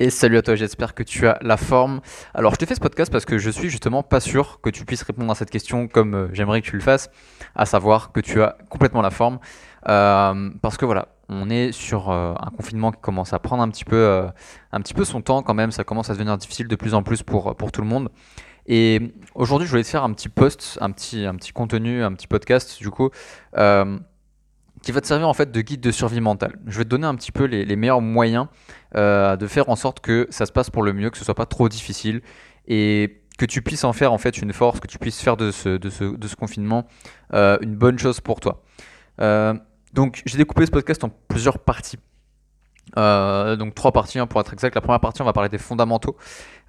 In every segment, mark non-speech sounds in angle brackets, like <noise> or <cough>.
Et salut à toi, j'espère que tu as la forme. Alors, je te fais ce podcast parce que je suis justement pas sûr que tu puisses répondre à cette question comme euh, j'aimerais que tu le fasses, à savoir que tu as complètement la forme. Euh, parce que voilà, on est sur euh, un confinement qui commence à prendre un petit, peu, un petit peu son temps quand même, ça commence à devenir difficile de plus en plus pour, pour tout le monde. Et aujourd'hui, je voulais te faire un petit post, un petit, un petit contenu, un petit podcast du coup qui va te servir en fait de guide de survie mentale. Je vais te donner un petit peu les, meilleurs moyens euh, de faire en sorte que ça se passe pour le mieux, que ce soit pas trop difficile et que tu puisses en faire en fait une force, que tu puisses faire de ce, confinement euh, une bonne chose pour toi. Euh, donc j'ai découpé ce podcast en plusieurs parties. donc trois parties hein, pour être exact. La première partie, on va parler des fondamentaux.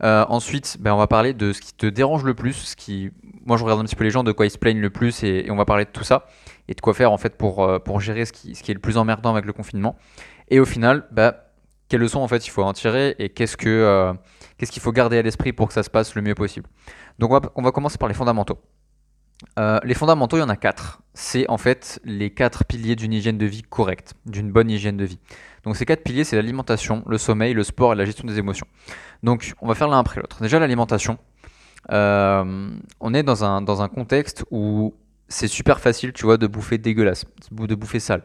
ensuite, ben, on va parler de ce qui te dérange le plus, ce qui, moi je regarde un petit peu les gens de quoi ils se plaignent le plus et, on va parler de tout ça et de quoi faire en fait pour, pour gérer ce qui, ce qui est le plus emmerdant avec le confinement. Et au final, bah, quelles leçons en fait il faut en tirer et qu'est-ce que euh, qu'est-ce qu'il faut garder à l'esprit pour que ça se passe le mieux possible. Donc on va, commencer par les fondamentaux. Euh, les fondamentaux, il y en a quatre. C'est en fait les quatre piliers d'une hygiène de vie correcte, d'une bonne hygiène de vie. Donc ces quatre piliers, c'est l'alimentation, le sommeil, le sport et la gestion des émotions. Donc on va faire l'un après l'autre. Déjà l'alimentation. on est dans un, dans un contexte où c'est super facile, tu vois, de bouffer dégueulasse, de bouffer sale.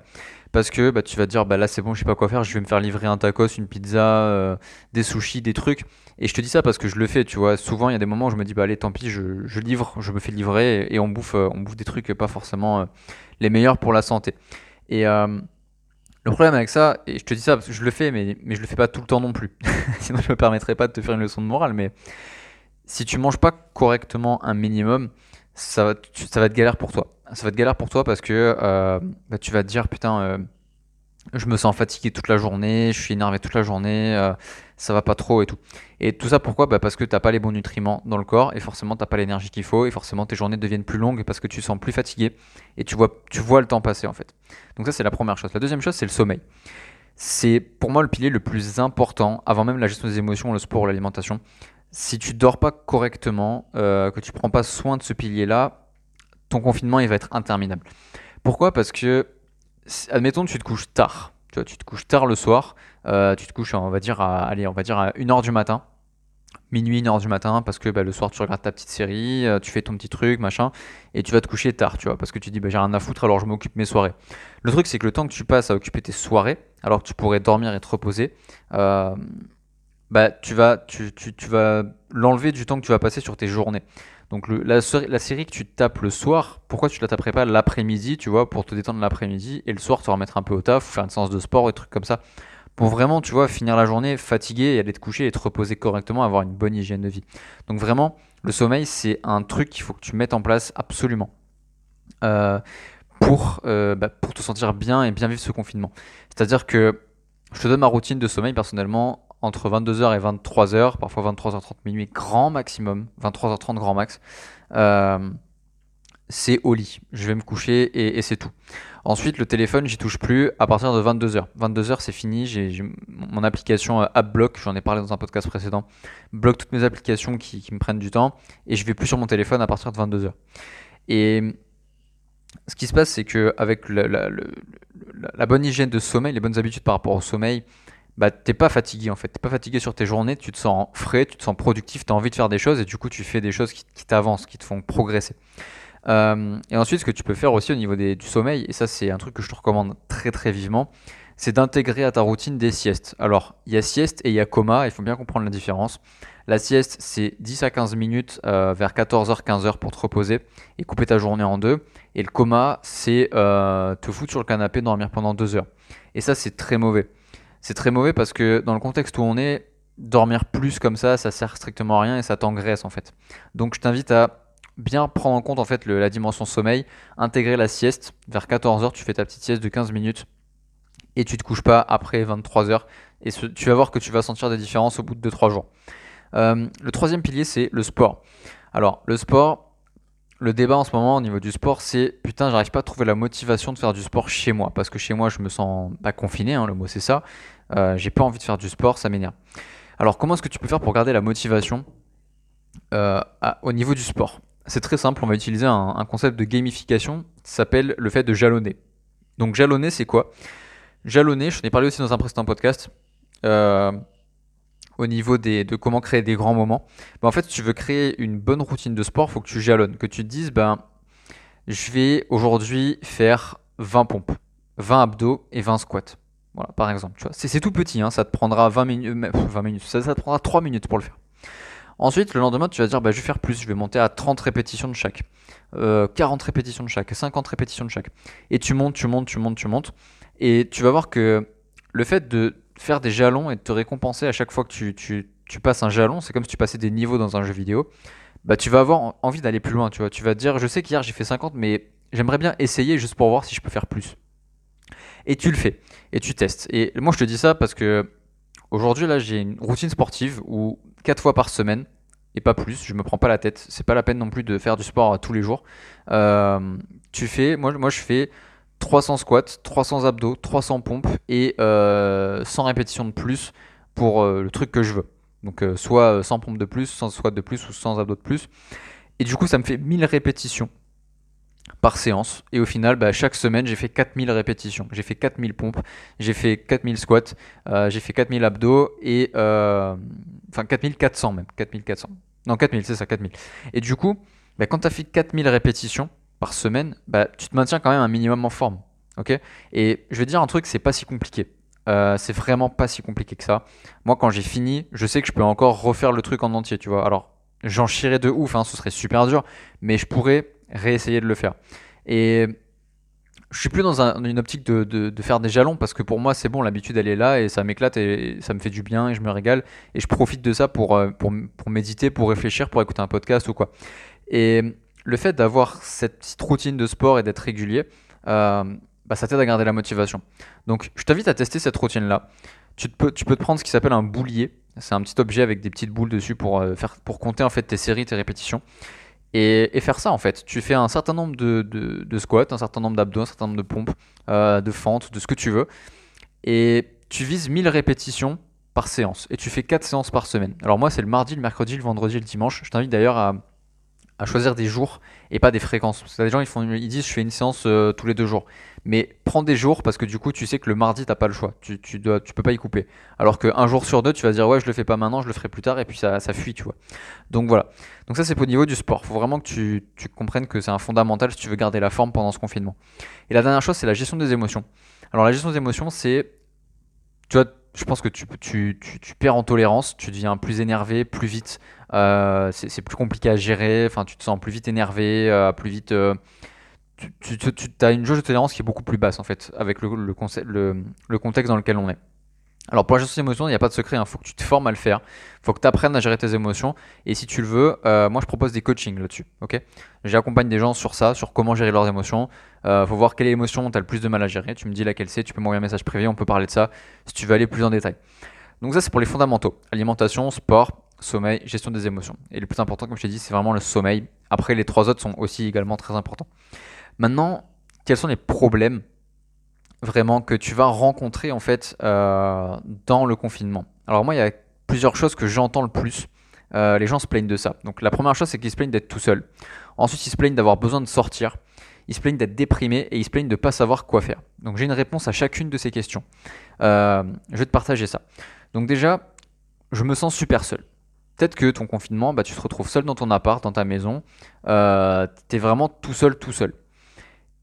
Parce que bah, tu vas te dire, bah là c'est bon, je sais pas quoi faire, je vais me faire livrer un tacos, une pizza, euh, des sushis, des trucs. Et je te dis ça parce que je le fais, tu vois. Souvent, il y a des moments où je me dis, bah allez, tant pis, je, livre, je me fais livrer et, on, bouffe, euh, on bouffe des trucs pas forcément euh, les meilleurs pour la santé. Et le problème avec ça, et je te dis ça parce que je le fais, mais, mais je le fais pas tout le temps non plus. <laughs> Sinon, je me permettrais pas de te faire une leçon de morale, mais si tu manges pas correctement un minimum, ça va, ça va être galère pour toi. Ça va être galère pour toi parce que euh, bah, tu vas te dire putain, euh, je me sens fatigué toute la journée, je suis énervé toute la journée, euh, ça va pas trop et tout. Et tout ça pourquoi? Bah Parce que t'as pas les bons nutriments dans le corps et forcément t'as pas l'énergie qu'il faut et forcément tes journées deviennent plus longues parce que tu sens plus fatigué et tu vois, tu vois le temps passer en fait. Donc ça c'est la première chose. La deuxième chose c'est le sommeil. C'est pour moi le pilier le plus important avant même la gestion des émotions, le sport l'alimentation si tu dors pas correctement, euh, que tu prends pas soin de ce pilier-là, ton confinement il va être interminable. Pourquoi? Parce que, admettons, tu te couches tard. Tu, vois, tu te couches tard le soir. Euh, tu te couches, on va dire, à, allez, on va dire à 1h du matin. Minuit, 1h du matin, parce que bah, le soir tu regardes ta petite série, euh, tu fais ton petit truc, machin, et tu vas te coucher tard, tu vois, parce que tu dis bah, j'ai rien à foutre alors je m'occupe mes soirées. Le truc c'est que le temps que tu passes à occuper tes soirées, alors que tu pourrais dormir et te reposer, bah, tu vas, tu, tu, vas l'enlever du temps que tu vas passer sur tes journées. Donc la, la, série que tu tapes le soir, pourquoi tu la taperais pas l'après-midi, tu vois, pour te détendre l'après-midi, et le soir, vas remettre un peu au taf, faire une séance de sport, et trucs comme ça, pour vraiment, tu vois, finir la journée fatigué et aller te coucher et te reposer correctement, avoir une bonne hygiène de vie. Donc vraiment, le sommeil, c'est un truc qu'il faut que tu mettes en place absolument. Euh, pour, euh, bah, pour te sentir bien et bien vivre ce confinement. C'est-à-dire que je te donne ma routine de sommeil personnellement entre 22h et 23h, parfois 23h30 minuit grand maximum, 23h30 grand max. Euh, c'est au lit. Je vais me coucher et, c'est tout. Ensuite, le téléphone, j'y touche plus à partir de 22h. 22h, c'est fini. J'ai mon application euh, AppBlock, j'en ai parlé dans un podcast précédent, bloque toutes mes applications qui, me prennent du temps et je vais plus sur mon téléphone à partir de 22h. Et ce qui se passe, c'est que avec la, la, bonne hygiène de sommeil, les bonnes habitudes par rapport au sommeil, bah, t'es pas fatigué en fait. T'es pas fatigué sur tes journées, tu te sens frais, tu te sens productif, tu as envie de faire des choses et du coup tu fais des choses qui, t'avancent, qui te font progresser. Euh, et ensuite, ce que tu peux faire aussi au niveau du sommeil, et ça c'est un truc que je te recommande très très vivement, c'est d'intégrer à ta routine des siestes. Alors, il y a sieste et il y a coma, il faut bien comprendre la différence. La sieste, c'est 10 à 15 minutes euh, vers 14h, 15h pour te reposer et couper ta journée en deux. Et le coma, c'est euh, te foutre sur le canapé, dormir pendant 2 heures. Et ça, c'est très mauvais c'est très mauvais parce que dans le contexte où on est, dormir plus comme ça, ça sert strictement à rien et ça t'engraisse en fait. Donc je t'invite à bien prendre en compte en fait la dimension sommeil, intégrer la sieste. Vers 14h, tu fais ta petite sieste de 15 minutes et tu te couches pas après 23h. Et tu vas voir que tu vas sentir des différences au bout de 2-3 jours. Euh, le troisième pilier, c'est le sport. Alors, le sport, le débat en ce moment au niveau du sport, c'est putain, j'arrive pas à trouver la motivation de faire du sport chez moi. Parce que chez moi, je me sens pas confiné, hein, le mot c'est ça. Euh, j'ai pas envie de faire du sport, ça m'énerve. Alors, comment est-ce que tu peux faire pour garder la motivation euh, au niveau du sport? C'est très simple, on va utiliser un, concept de gamification qui s'appelle le fait de jalonner. Donc, jalonner, c'est quoi? Jalonner, je t'en ai parlé aussi dans un précédent podcast. Euh, au niveau des, de comment créer des grands moments. Ben, en fait, si tu veux créer une bonne routine de sport, il faut que tu jalonnes, que tu te dises, ben, je vais aujourd'hui faire 20 pompes, 20 abdos et 20 squats. Voilà, par exemple. Tu vois, c'est, tout petit, hein, ça te prendra 20 minutes, 20 minutes ça, te prendra 3 minutes pour le faire. Ensuite, le lendemain, tu vas dire, bah, je vais faire plus, je vais monter à 30 répétitions de chaque, 40 euh, répétitions de chaque, 50 répétitions de chaque. Et tu montes, tu montes, tu montes, tu montes. Et tu vas voir que le fait de faire des jalons et de te récompenser à chaque fois que tu, tu, passes un jalon, c'est comme si tu passais des niveaux dans un jeu vidéo, bah tu vas avoir envie d'aller plus loin, tu vois. Tu vas dire, je sais qu'hier j'ai fait 50, mais j'aimerais bien essayer juste pour voir si je peux faire plus. Et tu le fais, et tu testes. Et moi je te dis ça parce que aujourd'hui là j'ai une routine sportive où 4 fois par semaine, et pas plus, je me prends pas la tête, c'est pas la peine non plus de faire du sport tous les jours. Euh, tu fais, moi je fais 300 squats, 300 abdos, 300 pompes et 100 euh, répétitions de plus pour euh, le truc que je veux. Donc euh, soit 100 pompes de plus, 100 squats de plus ou 100 abdos de plus. Et du coup, ça me fait 1000 répétitions par séance. Et au final, bah, chaque semaine, j'ai fait 4000 répétitions. J'ai fait 4000 pompes, j'ai fait 4000 squats, j'ai fait 4000 abdos et... enfin 4400 même. 4400. Non, 4000, c'est ça, 4000. Et du coup, bah, quand tu as fait 4000 répétitions, par semaine, bah, tu te maintiens quand même un minimum en forme. ok? Et je vais dire un truc, c'est pas si compliqué. Euh, c'est vraiment pas si compliqué que ça. Moi, quand j'ai fini, je sais que je peux encore refaire le truc en entier, tu vois. Alors, j'en chierais de ouf, hein, ce serait super dur, mais je pourrais réessayer de le faire. Et je suis plus dans une optique de, faire des jalons parce que pour moi, c'est bon, l'habitude elle est là et ça m'éclate et ça me fait du bien et je me régale et je profite de ça pour, euh, pour, pour méditer, pour réfléchir, pour écouter un podcast ou quoi. Et le fait d'avoir cette petite routine de sport et d'être régulier, euh, bah, ça t'aide à garder la motivation. Donc je t'invite à tester cette routine-là. Tu, peux, te prendre ce qui s'appelle un boulier. C'est un petit objet avec des petites boules dessus pour, euh, faire, pour compter en fait tes séries, tes répétitions. Et, faire ça en fait. Tu fais un certain nombre de, squats, un certain nombre d'abdos, un certain nombre de pompes, euh, de fentes, de ce que tu veux. Et tu vises 1000 répétitions par séance. Et tu fais 4 séances par semaine. Alors moi c'est le mardi, le mercredi, le vendredi le dimanche. Je t'invite d'ailleurs à, à choisir des jours et pas des fréquences. Parce que des gens ils, font, ils disent je fais une séance euh, tous les deux jours. Mais prends des jours parce que du coup tu sais que le mardi t'as pas le choix. Tu, tu, dois, tu peux pas y couper. Alors qu'un jour sur deux tu vas dire ouais je le fais pas maintenant, je le ferai plus tard et puis ça, ça fuit tu vois. Donc voilà. Donc ça c'est au niveau du sport. Faut vraiment que tu, tu comprennes que c'est un fondamental si tu veux garder la forme pendant ce confinement. Et la dernière chose c'est la gestion des émotions. Alors la gestion des émotions c'est tu vois je pense que tu, tu, tu, perds en tolérance, tu deviens plus énervé, plus vite, euh, c'est plus compliqué à gérer, enfin tu te sens plus vite énervé, euh, plus vite... Euh, tu, as une jauge de tolérance qui est beaucoup plus basse en fait, avec le, le, contexte dans lequel on est. Alors pour la gestion des émotions, il n'y a pas de secret, il hein. faut que tu te formes à le faire, il faut que tu apprennes à gérer tes émotions, et si tu le veux, moi je propose des coachings là-dessus, ok? J'accompagne des gens sur ça, sur comment gérer leurs émotions, il faut voir quelle émotion tu as le plus de mal à gérer, tu me dis laquelle c'est, tu peux m'envoyer un message privé, on peut parler de ça, si tu veux aller plus en détail. Donc ça c'est pour les fondamentaux, alimentation, sport, sommeil, gestion des émotions. Et le plus important, comme je t'ai dit, c'est vraiment le sommeil. Après les trois autres sont aussi également très importants. Maintenant, quels sont les problèmes vraiment que tu vas rencontrer en fait euh, dans le confinement? Alors moi, il y a plusieurs choses que j'entends le plus. Euh, les gens se plaignent de ça. Donc la première chose, c'est qu'ils se plaignent d'être tout seul. Ensuite, ils se plaignent d'avoir besoin de sortir. Ils se plaignent d'être déprimés et ils se plaignent de ne pas savoir quoi faire. Donc j'ai une réponse à chacune de ces questions. Euh, je vais te partager ça. Donc déjà, je me sens super seul. Peut-être que ton confinement, bah, tu te retrouves seul dans ton appart, dans ta maison. tu es vraiment tout seul, tout seul.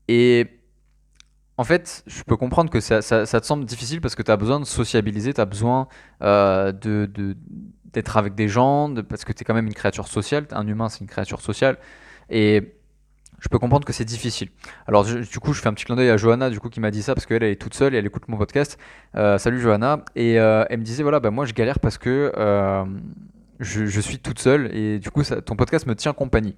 Et en fait, je peux comprendre que ça, te semble difficile parce que tu as besoin de sociabiliser, tu as besoin euh, d'être avec des gens, parce que tu es quand même une créature sociale. Un humain, c'est une créature sociale. Et je peux comprendre que c'est difficile. Alors, du coup, je fais un petit clin d'œil à Johanna, du coup, qui m'a dit ça parce qu'elle est toute seule et elle écoute mon podcast. Euh, salut Johanna. Et euh, elle me disait voilà, bah, moi, je galère parce que je, suis toute seule et du coup, ton podcast me tient compagnie.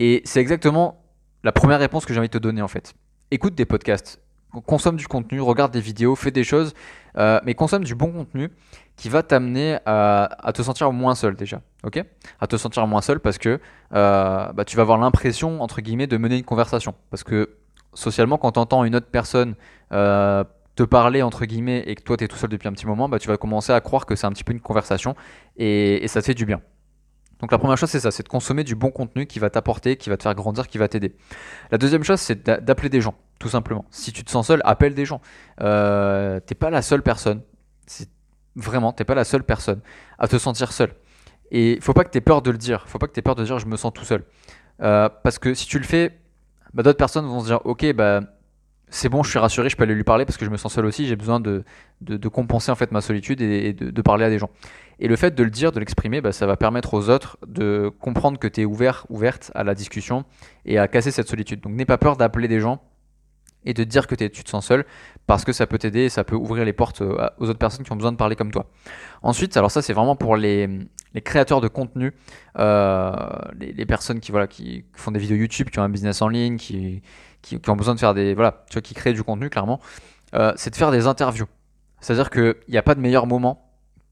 Et c'est exactement la première réponse que j'ai envie de te donner en fait écoute des podcasts, consomme du contenu, regarde des vidéos, fais des choses, euh, mais consomme du bon contenu qui va t'amener à, te sentir moins seul déjà, ok? À te sentir moins seul parce que euh, bah, tu vas avoir l'impression, entre guillemets, de mener une conversation. Parce que socialement, quand tu entends une autre personne euh, te parler, entre guillemets, et que toi, tu es tout seul depuis un petit moment, bah, tu vas commencer à croire que c'est un petit peu une conversation et, ça te fait du bien. Donc la première chose c'est ça, c'est de consommer du bon contenu qui va t'apporter, qui va te faire grandir, qui va t'aider. La deuxième chose c'est d'appeler des gens, tout simplement. Si tu te sens seul, appelle des gens. Euh, T'es pas la seule personne. Vraiment, t'es pas la seule personne à te sentir seul. Et faut pas que tu aies peur de le dire. Faut pas que tu aies peur de dire je me sens tout seul. Euh, parce que si tu le fais, bah, d'autres personnes vont se dire ok, bah, c'est bon, je suis rassuré, je peux aller lui parler parce que je me sens seul aussi. J'ai besoin de, de, compenser en fait ma solitude et, de, parler à des gens. Et le fait de le dire, de l'exprimer, bah, ça va permettre aux autres de comprendre que tu es ouvert, ouverte à la discussion et à casser cette solitude. Donc n'aie pas peur d'appeler des gens et de dire que tu te sens seul parce que ça peut t'aider et ça peut ouvrir les portes euh, aux autres personnes qui ont besoin de parler comme toi. Ensuite, alors ça c'est vraiment pour les, créateurs de contenu, euh, les, personnes qui, voilà, qui font des vidéos YouTube, qui ont un business en ligne, qui, qui, ont besoin de faire des... Voilà, tu vois, qui créent du contenu clairement, euh, c'est de faire des interviews. C'est-à-dire qu'il n'y a pas de meilleur moment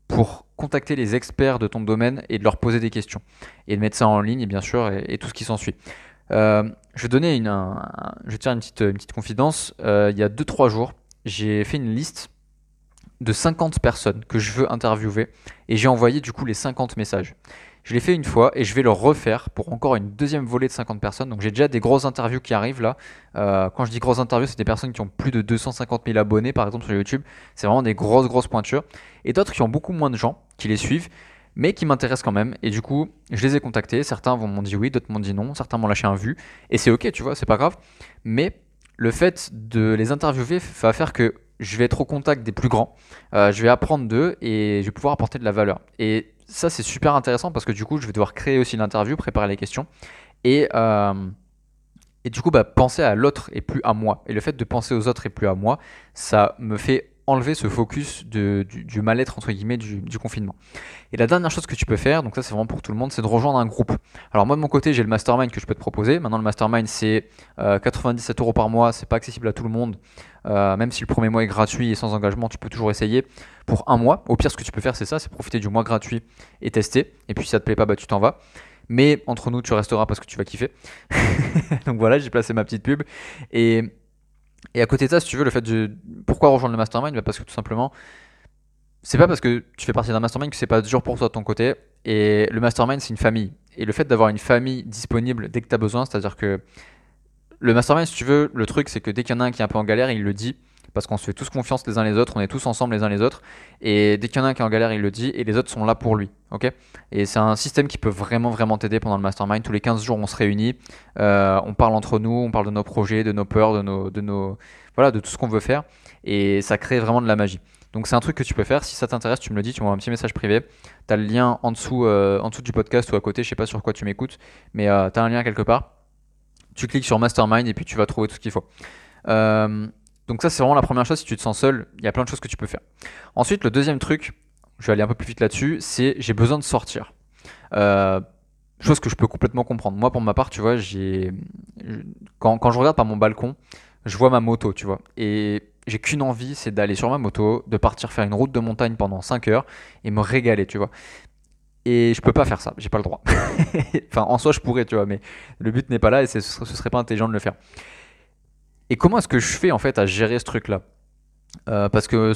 pour contacter les experts de ton domaine et de leur poser des questions. Et de mettre ça en ligne, bien sûr, et tout ce qui s'ensuit. Euh, je vais donner une, je vais te faire une petite, une petite confidence. Euh, il y a 2-3 jours, j'ai fait une liste de 50 personnes que je veux interviewer et j'ai envoyé du coup les 50 messages. Je l'ai fait une fois et je vais le refaire pour encore une deuxième volée de 50 personnes. Donc j'ai déjà des grosses interviews qui arrivent là. Euh, quand je dis grosses interviews, c'est des personnes qui ont plus de 250 000 abonnés par exemple sur YouTube. C'est vraiment des grosses grosses pointures. Et d'autres qui ont beaucoup moins de gens qui les suivent mais qui m'intéressent quand même. Et du coup, je les ai contactés. Certains m'ont dit oui, d'autres m'ont dit non. Certains m'ont lâché un vu. Et c'est ok, tu vois, c'est pas grave. Mais le fait de les interviewer va faire que je vais être au contact des plus grands. Euh, je vais apprendre d'eux et je vais pouvoir apporter de la valeur. Et ça, c'est super intéressant parce que du coup, je vais devoir créer aussi l'interview, préparer les questions. Et. Euh, et du coup, bah, penser à l'autre et plus à moi. Et le fait de penser aux autres et plus à moi, ça me fait enlever ce focus du, mal-être entre guillemets du, confinement. Et la dernière chose que tu peux faire, donc ça c'est vraiment pour tout le monde, c'est de rejoindre un groupe. Alors moi de mon côté j'ai le mastermind que je peux te proposer. Maintenant le mastermind c'est 97 euh, euros par mois, c'est pas accessible à tout le monde. Euh, même si le premier mois est gratuit et sans engagement, tu peux toujours essayer pour un mois. Au pire ce que tu peux faire c'est ça, c'est profiter du mois gratuit et tester. Et puis si ça te plaît pas, bah tu t'en vas. Mais entre nous tu resteras parce que tu vas kiffer. <laughs> donc voilà, j'ai placé ma petite pub et et à côté de ça, si tu veux, le fait de. Pourquoi rejoindre le mastermind bah, Parce que tout simplement, c'est pas parce que tu fais partie d'un mastermind que c'est pas dur pour toi de ton côté. Et le mastermind, c'est une famille. Et le fait d'avoir une famille disponible dès que tu as besoin, c'est-à-dire que le mastermind, si tu veux, le truc, c'est que dès qu'il y en a un qui est un peu en galère, il le dit parce qu'on se fait tous confiance les uns les autres, on est tous ensemble les uns les autres, et dès qu'il y en a un qui est en galère, il le dit, et les autres sont là pour lui, ok? Et c'est un système qui peut vraiment vraiment t'aider pendant le mastermind. Tous les 15 jours, on se réunit, euh, on parle entre nous, on parle de nos projets, de nos peurs, de nos, de nos, voilà, de tout ce qu'on veut faire, et ça crée vraiment de la magie. Donc c'est un truc que tu peux faire. Si ça t'intéresse, tu me le dis, tu m'envoies un petit message privé. Tu as le lien en dessous, euh, en dessous du podcast ou à côté, je sais pas sur quoi tu m'écoutes, mais euh, tu as un lien quelque part. Tu cliques sur Mastermind et puis tu vas trouver tout ce qu'il faut. Euh, donc ça c'est vraiment la première chose, si tu te sens seul, il y a plein de choses que tu peux faire. Ensuite, le deuxième truc, je vais aller un peu plus vite là-dessus, c'est j'ai besoin de sortir. Euh, chose que je peux complètement comprendre. Moi pour ma part, tu vois, j'ai quand, quand je regarde par mon balcon, je vois ma moto, tu vois. Et j'ai qu'une envie, c'est d'aller sur ma moto, de partir faire une route de montagne pendant 5 heures et me régaler, tu vois. Et je peux pas faire ça, j'ai pas le droit. <laughs> enfin, en soi, je pourrais, tu vois, mais le but n'est pas là et ce serait pas intelligent de le faire. Et comment est-ce que je fais en fait à gérer ce truc-là? Euh, Parce que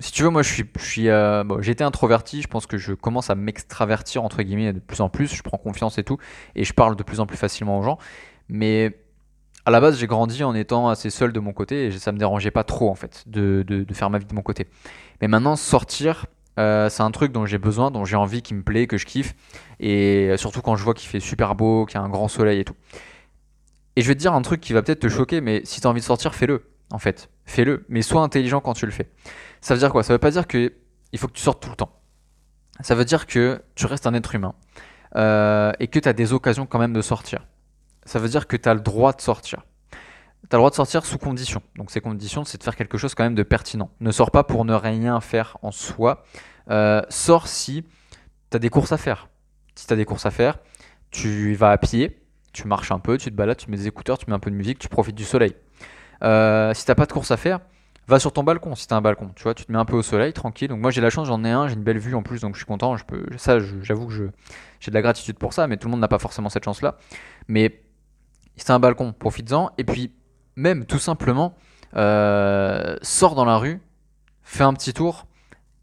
si tu veux, moi je suis, euh, été introverti. Je pense que je commence à m'extravertir entre guillemets de plus en plus. Je prends confiance et tout, et je parle de plus en plus facilement aux gens. Mais à la base, j'ai grandi en étant assez seul de mon côté et ça me dérangeait pas trop en fait de, de, faire ma vie de mon côté. Mais maintenant, sortir, euh, c'est un truc dont j'ai besoin, dont j'ai envie, qui me plaît, que je kiffe, et surtout quand je vois qu'il fait super beau, qu'il y a un grand soleil et tout. Et je vais te dire un truc qui va peut-être te choquer, mais si tu as envie de sortir, fais-le, en fait. Fais-le, mais sois intelligent quand tu le fais. Ça veut dire quoi? Ça veut pas dire qu'il faut que tu sortes tout le temps. Ça veut dire que tu restes un être humain euh, et que tu as des occasions quand même de sortir. Ça veut dire que tu as le droit de sortir. Tu as le droit de sortir sous condition. Donc ces conditions, c'est de faire quelque chose quand même de pertinent. Ne sors pas pour ne rien faire en soi. Euh, sors si tu as des courses à faire. Si tu as des courses à faire, tu vas à pied, tu marches un peu, tu te balades, tu mets des écouteurs, tu mets un peu de musique, tu profites du soleil. Euh, si t'as pas de course à faire, va sur ton balcon si t'as un balcon. Tu vois, tu te mets un peu au soleil, tranquille. Donc moi j'ai la chance, j'en ai un, j'ai une belle vue en plus, donc je suis content. Je peux, ça, j'avoue que je, j'ai de la gratitude pour ça, mais tout le monde n'a pas forcément cette chance-là. Mais si t'as un balcon, profites-en. Et puis même tout simplement, euh, sors dans la rue, fais un petit tour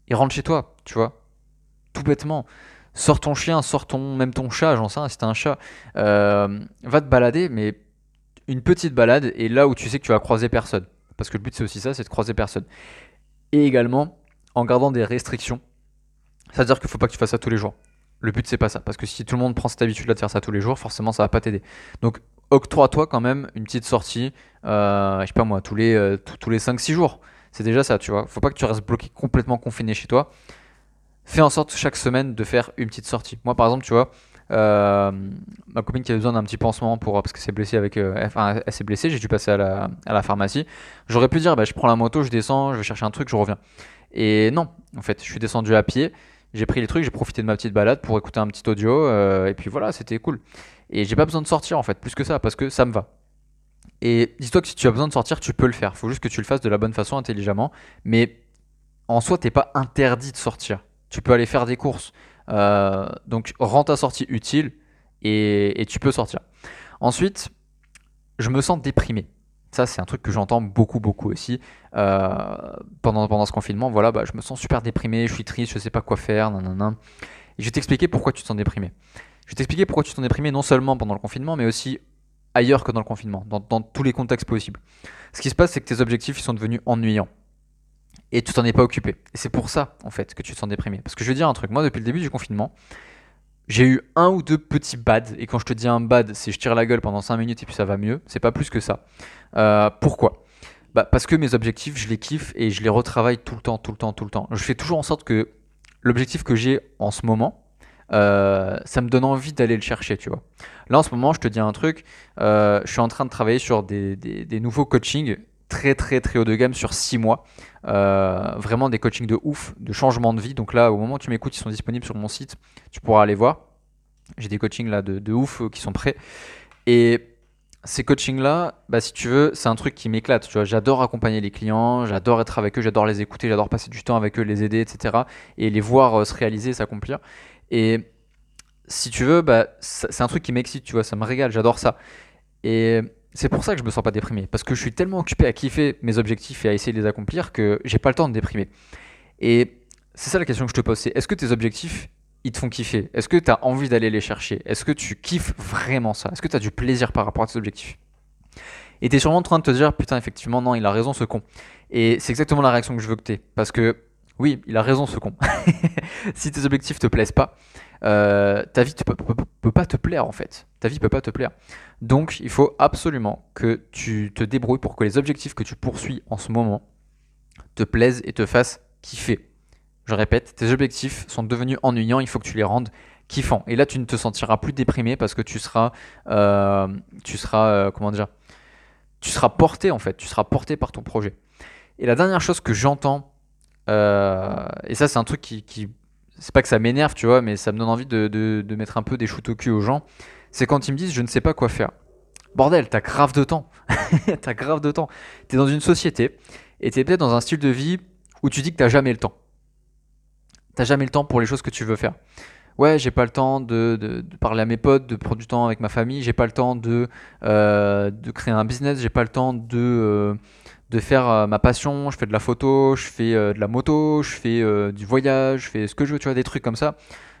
et rentre chez toi. Tu vois, tout bêtement. Sors ton chien, sors ton, même ton chat, j'en sais rien, si un chat, euh, va te balader, mais une petite balade, et là où tu sais que tu vas croiser personne. Parce que le but c'est aussi ça, c'est de croiser personne. Et également, en gardant des restrictions. C'est-à-dire qu'il faut pas que tu fasses ça tous les jours. Le but c'est pas ça, parce que si tout le monde prend cette habitude de faire ça tous les jours, forcément ça va pas t'aider. Donc octroie-toi quand même une petite sortie, euh, je sais pas moi, tous les, euh, tous les 5-6 jours. C'est déjà ça, tu vois. Faut pas que tu restes bloqué complètement confiné chez toi. Fais en sorte chaque semaine de faire une petite sortie. Moi par exemple, tu vois, euh, ma copine qui a besoin d'un petit pansement pour parce que c'est blessé avec, enfin, elle s'est blessée, j'ai dû passer à la, à la pharmacie. J'aurais pu dire, bah, je prends la moto, je descends, je vais chercher un truc, je reviens. Et non, en fait, je suis descendu à pied j'ai pris les trucs, j'ai profité de ma petite balade pour écouter un petit audio, euh, et puis voilà, c'était cool. Et j'ai pas besoin de sortir en fait, plus que ça, parce que ça me va. Et dis-toi que si tu as besoin de sortir, tu peux le faire. Faut juste que tu le fasses de la bonne façon, intelligemment. Mais en soi, t'es pas interdit de sortir. Tu peux aller faire des courses. Euh, donc, rends ta sortie utile et, tu peux sortir. Ensuite, je me sens déprimé. Ça, c'est un truc que j'entends beaucoup, beaucoup aussi. Euh, pendant, pendant ce confinement, voilà, bah, je me sens super déprimé, je suis triste, je sais pas quoi faire, nanana. Et je vais t'expliquer pourquoi tu te sens déprimé. Je vais t'expliquer pourquoi tu te sens déprimé non seulement pendant le confinement, mais aussi ailleurs que dans le confinement, dans, dans tous les contextes possibles. Ce qui se passe, c'est que tes objectifs ils sont devenus ennuyants. Et tu t'en es pas occupé. Et c'est pour ça, en fait, que tu te sens déprimé. Parce que je veux dire un truc, moi, depuis le début du confinement, j'ai eu un ou deux petits bads, et quand je te dis un bad, c'est je tire la gueule pendant 5 minutes et puis ça va mieux, c'est pas plus que ça. Euh, pourquoi? Bah Parce que mes objectifs, je les kiffe et je les retravaille tout le temps, tout le temps, tout le temps. Je fais toujours en sorte que l'objectif que j'ai en ce moment, euh, ça me donne envie d'aller le chercher, tu vois. Là, en ce moment, je te dis un truc, euh, je suis en train de travailler sur des, des, des nouveaux coachings très très très haut de gamme sur 6 mois. Euh, vraiment des coachings de ouf, de changement de vie. Donc là, au moment où tu m'écoutes, ils sont disponibles sur mon site. Tu pourras aller voir. J'ai des coachings là de, ouf euh, qui sont prêts. Et ces coachings-là, bah, si tu veux, c'est un truc qui m'éclate. Tu vois, j'adore accompagner les clients, j'adore être avec eux, j'adore les écouter, j'adore passer du temps avec eux, les aider, etc. Et les voir euh, se réaliser, s'accomplir. Et si tu veux, bah, c'est un truc qui m'excite, tu vois, ça me régale, j'adore ça. Et c'est pour ça que je me sens pas déprimé. Parce que je suis tellement occupé à kiffer mes objectifs et à essayer de les accomplir que j'ai pas le temps de déprimer. Et c'est ça la question que je te pose, c'est est-ce que tes objectifs, ils te font kiffer? Est-ce que tu as envie d'aller les chercher? Est-ce que tu kiffes vraiment ça? Est-ce que tu as du plaisir par rapport à tes objectifs? Et tu es sûrement en train de te dire, putain, effectivement, non, il a raison ce con. Et c'est exactement la réaction que je veux que tu aies. Parce que, oui, il a raison ce con. <laughs> si tes objectifs te plaisent pas, euh, ta vie ne peut, pas te plaire en fait. Ta vie peut pas te plaire. Donc il faut absolument que tu te débrouilles pour que les objectifs que tu poursuis en ce moment te plaisent et te fassent kiffer. Je répète, tes objectifs sont devenus ennuyants, il faut que tu les rendes kiffants. Et là tu ne te sentiras plus déprimé parce que tu seras, euh, tu euh, comment dire, tu seras porté en fait, tu seras porté par ton projet. Et la dernière chose que j'entends, et ça c'est un truc qui c'est pas que ça m'énerve, tu vois, mais ça me donne envie de, de, mettre un peu des shoots au cul aux gens. C'est quand ils me disent je ne sais pas quoi faire. Bordel, t'as grave de temps. <laughs> t'as grave de temps. T'es dans une société et t'es peut-être dans un style de vie où tu dis que t'as jamais le temps. T'as jamais le temps pour les choses que tu veux faire. Ouais, j'ai pas le temps de, parler à mes potes, de prendre du temps avec ma famille, j'ai pas le temps de, euh, créer un business, j'ai pas le temps de, euh, de faire euh, ma passion, je fais de la photo, je fais euh, de la moto, je fais euh, du voyage, je fais ce que je veux, tu vois, des trucs comme ça.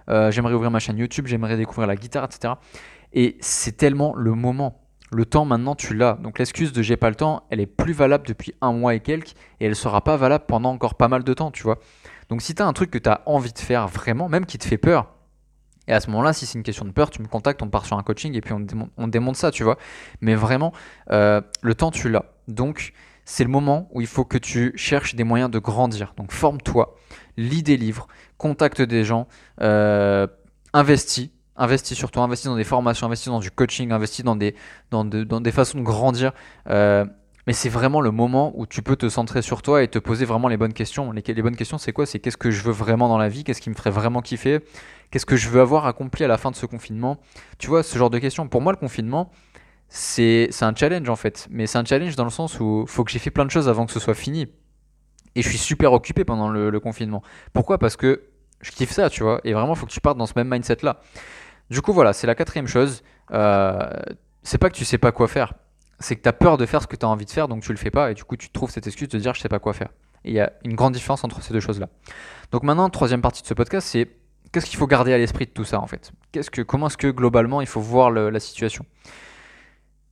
j'aimerais ouvrir ma chaîne YouTube, j'aimerais découvrir la guitare, etc. Et c'est tellement le moment. Le temps maintenant tu l'as. Donc l'excuse de j'ai pas le temps, elle est plus valable depuis un mois et quelques et elle sera pas valable pendant encore pas mal de temps, tu vois. Donc si tu as un truc que tu as envie de faire vraiment, même qui te fait peur, et à ce moment-là, si c'est une question de peur, tu me contactes, on part sur un coaching et puis on, on démonte ça, tu vois. Mais vraiment, le temps tu l'as. Donc c'est le moment où il faut que tu cherches des moyens de grandir. Donc forme-toi, lis des livres, contacte des gens, euh, investis, investis sur toi, investis dans des formations, investis dans du coaching, investis dans des, dans dans des façons de grandir. Euh, mais c'est vraiment le moment où tu peux te centrer sur toi et te poser vraiment les bonnes questions. Les, les bonnes questions, c'est quoi? C'est qu'est-ce que je veux vraiment dans la vie? Qu'est-ce qui me ferait vraiment kiffer? Qu'est-ce que je veux avoir accompli à la fin de ce confinement? Tu vois, ce genre de questions. Pour moi, le confinement, c'est un challenge en fait. Mais c'est un challenge dans le sens où faut que j'ai fait plein de choses avant que ce soit fini. Et je suis super occupé pendant le, confinement. Pourquoi? Parce que je kiffe ça, tu vois. Et vraiment, faut que tu partes dans ce même mindset là. Du coup, voilà, c'est la quatrième chose. Euh, c'est pas que tu sais pas quoi faire. C'est que tu as peur de faire ce que tu as envie de faire, donc tu le fais pas. Et du coup, tu trouves cette excuse de dire je sais pas quoi faire. Et il y a une grande différence entre ces deux choses-là. Donc maintenant, troisième partie de ce podcast, c'est qu'est-ce qu'il faut garder à l'esprit de tout ça en fait? Qu'est-ce que, Comment est-ce que globalement il faut voir la situation?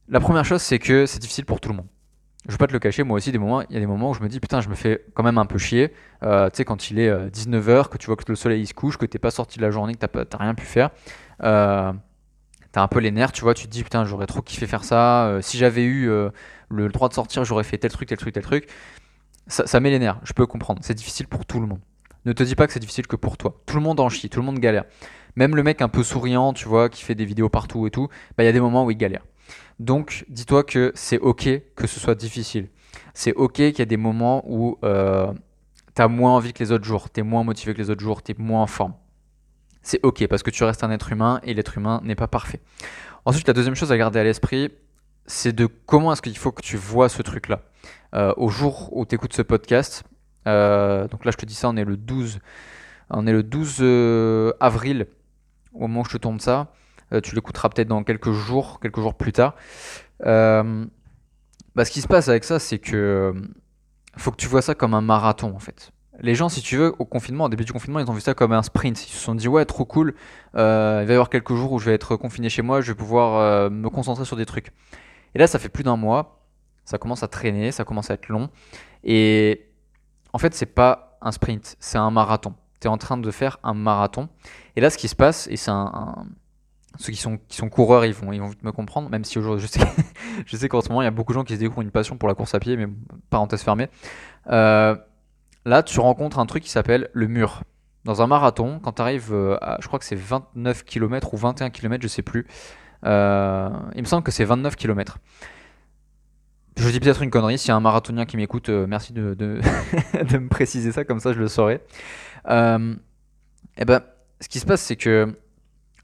La première chose, c'est que c'est difficile pour tout le monde. je vais pas te le cacher, moi aussi, des moments, il y a des moments où je me dis, putain, je me fais quand même un peu chier. Euh, tu sais, quand il est 19h, que tu vois que le soleil il se couche, que t'es pas sorti de la journée, que t'as rien pu faire. Euh, t'as un peu les nerfs, tu vois, tu te dis, putain, j'aurais trop kiffé faire ça. si j'avais eu le droit de sortir, j'aurais fait tel truc, tel truc, tel truc. Ça, met les nerfs, je peux comprendre. C'est difficile pour tout le monde. Ne te dis pas que c'est difficile que pour toi. Tout le monde en chie, tout le monde galère. Même le mec un peu souriant, tu vois, qui fait des vidéos partout et tout, bah il y a des moments où il galère. Donc dis-toi que c'est ok que ce soit difficile. C'est ok qu'il y a des moments où euh, tu as moins envie que les autres jours, tu es moins motivé que les autres jours, tu es moins en forme. C'est ok parce que tu restes un être humain et l'être humain n'est pas parfait. Ensuite, la deuxième chose à garder à l'esprit, c'est de comment est-ce qu'il faut que tu vois ce truc-là. Euh, au jour où tu écoutes ce podcast, euh, donc là je te dis ça, on est le 12, on est le 12 avril au moment où je te tourne ça. Euh, tu l'écouteras peut-être dans quelques jours, quelques jours plus tard. Euh, bah, ce qui se passe avec ça, c'est que euh, faut que tu vois ça comme un marathon en fait. Les gens, si tu veux, au confinement, au début du confinement, ils ont vu ça comme un sprint. Ils se sont dit ouais, trop cool. il va y avoir quelques jours où je vais être confiné chez moi, je vais pouvoir me concentrer sur des trucs. Et là, ça fait plus d'un mois. Ça commence à traîner, ça commence à être long. Et en fait, c'est pas un sprint, c'est un marathon. Tu es en train de faire un marathon. Et là, ce qui se passe, et c'est un ceux qui sont, qui sont coureurs, ils vont, ils vont vite me comprendre, même si aujourd'hui, je sais, <laughs> je sais qu'en ce moment, il y a beaucoup de gens qui se découvrent une passion pour la course à pied, mais parenthèse fermée. Euh, là, tu rencontres un truc qui s'appelle le mur. Dans un marathon, quand tu arrives euh, à, je crois que c'est 29 km ou 21 km, je sais plus. Euh, il me semble que c'est 29 km. Je dis peut-être une connerie, s'il y a un marathonien qui m'écoute, merci de, <laughs> de, me préciser ça, comme ça je le saurai. et eh ben, ce qui se passe, c'est que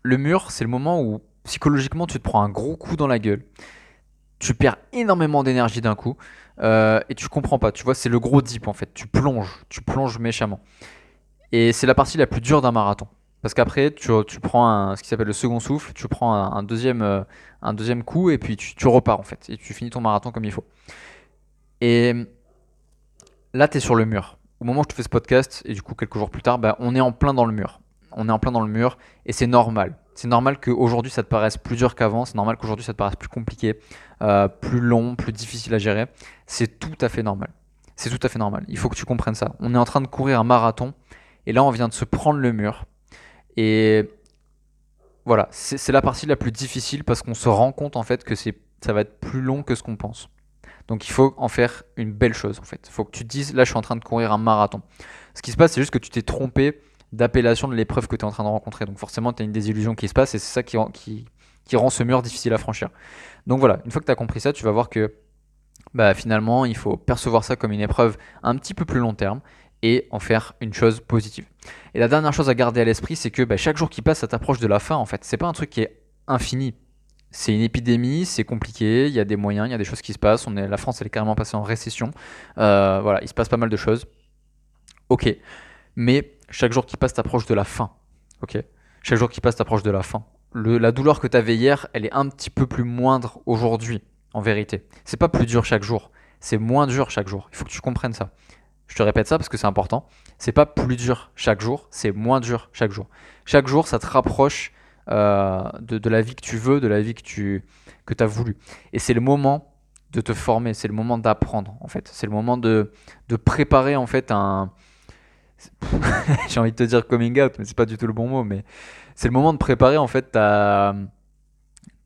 le mur, c'est le moment où psychologiquement tu te prends un gros coup dans la gueule. Tu perds énormément d'énergie d'un coup euh, et tu comprends pas. Tu vois, c'est le gros dip en fait. Tu plonges, tu plonges méchamment. Et c'est la partie la plus dure d'un marathon. Parce qu'après, tu, prends ce qui s'appelle le second souffle, tu prends un, deuxième, euh, un deuxième coup et puis tu, repars en fait. Et tu finis ton marathon comme il faut. Et là, tu es sur le mur. Au moment où je te fais ce podcast, et du coup quelques jours plus tard, bah, on est en plein dans le mur on est en plein dans le mur et c'est normal. C'est normal qu'aujourd'hui ça te paraisse plus dur qu'avant, c'est normal qu'aujourd'hui ça te paraisse plus compliqué, euh, plus long, plus difficile à gérer. C'est tout à fait normal. C'est tout à fait normal. Il faut que tu comprennes ça. On est en train de courir un marathon et là on vient de se prendre le mur. Et voilà, c'est la partie la plus difficile parce qu'on se rend compte en fait que ça va être plus long que ce qu'on pense. Donc il faut en faire une belle chose en fait. Il faut que tu te dises là je suis en train de courir un marathon. Ce qui se passe c'est juste que tu t'es trompé d'appellation de l'épreuve que tu es en train de rencontrer. Donc forcément, tu as une désillusion qui se passe et c'est ça qui, qui, rend ce mur difficile à franchir. Donc voilà, une fois que tu as compris ça, tu vas voir que bah, finalement, il faut percevoir ça comme une épreuve un petit peu plus long terme et en faire une chose positive. Et la dernière chose à garder à l'esprit, c'est que bah, chaque jour qui passe, ça t'approche de la fin en fait. C'est pas un truc qui est infini. C'est une épidémie, c'est compliqué, il y a des moyens, il y a des choses qui se passent. On est, la France, elle est carrément passée en récession. Euh, voilà, il se passe pas mal de choses. Ok, mais chaque jour qui passe t'approche de la fin. Ok? Chaque jour qui passe t'approche de la fin. La douleur que tu avais hier, elle est un petit peu plus moindre aujourd'hui, en vérité. C'est pas plus dur chaque jour, c'est moins dur chaque jour. Il faut que tu comprennes ça. Je te répète ça parce que c'est important. C'est pas plus dur chaque jour, c'est moins dur chaque jour. Chaque jour, ça te rapproche euh, de, la vie que tu veux, de la vie que tu que as voulu. Et c'est le moment de te former, c'est le moment d'apprendre en fait. C'est le moment de, de préparer en fait un, <laughs> j'ai envie de te dire coming out, mais c'est pas du tout le bon mot, mais c'est le moment de préparer en fait ta,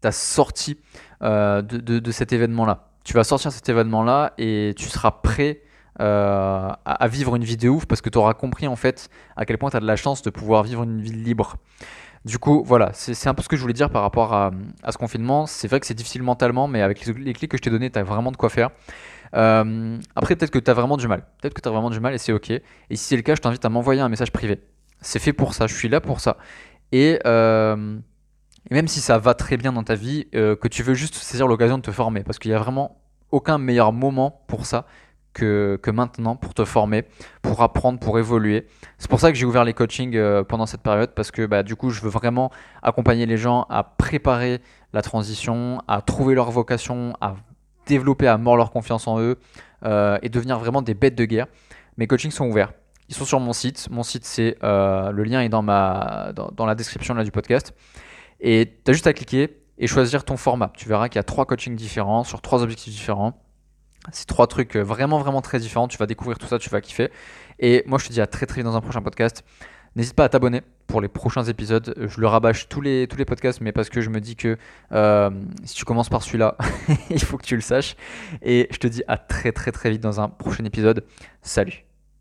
ta sortie euh, de, de, cet événement-là. Tu vas sortir cet événement-là et tu seras prêt euh, à, vivre une vie de ouf parce que tu auras compris en fait à quel point tu as de la chance de pouvoir vivre une vie libre. Du coup, voilà, c'est un peu ce que je voulais dire par rapport à, à ce confinement. C'est vrai que c'est difficile mentalement, mais avec les, les clés que je t'ai données, tu as vraiment de quoi faire. Euh, après, peut-être que tu as vraiment du mal. Peut-être que tu as vraiment du mal et c'est ok. Et si c'est le cas, je t'invite à m'envoyer un message privé. C'est fait pour ça, je suis là pour ça. Et, euh, même si ça va très bien dans ta vie, euh, que tu veux juste saisir l'occasion de te former. Parce qu'il n'y a vraiment aucun meilleur moment pour ça que, maintenant pour te former, pour apprendre, pour évoluer. C'est pour ça que j'ai ouvert les coachings pendant cette période parce que bah, du coup, je veux vraiment accompagner les gens à préparer la transition, à trouver leur vocation, à développer à mort leur confiance en eux euh, et devenir vraiment des bêtes de guerre. Mes coachings sont ouverts. Ils sont sur mon site. Mon site, c'est euh, le lien est dans, ma, dans, la description du podcast. Et tu juste à cliquer et choisir ton format. Tu verras qu'il y a trois coachings différents sur trois objectifs différents. C'est trois trucs vraiment, vraiment très différents. Tu vas découvrir tout ça, tu vas kiffer. Et moi, je te dis à très, très vite dans un prochain podcast. N'hésite pas à t'abonner pour les prochains épisodes. Je le rabâche tous les, tous les podcasts, mais parce que je me dis que euh, si tu commences par celui-là, <laughs> il faut que tu le saches. Et je te dis à très très très vite dans un prochain épisode. Salut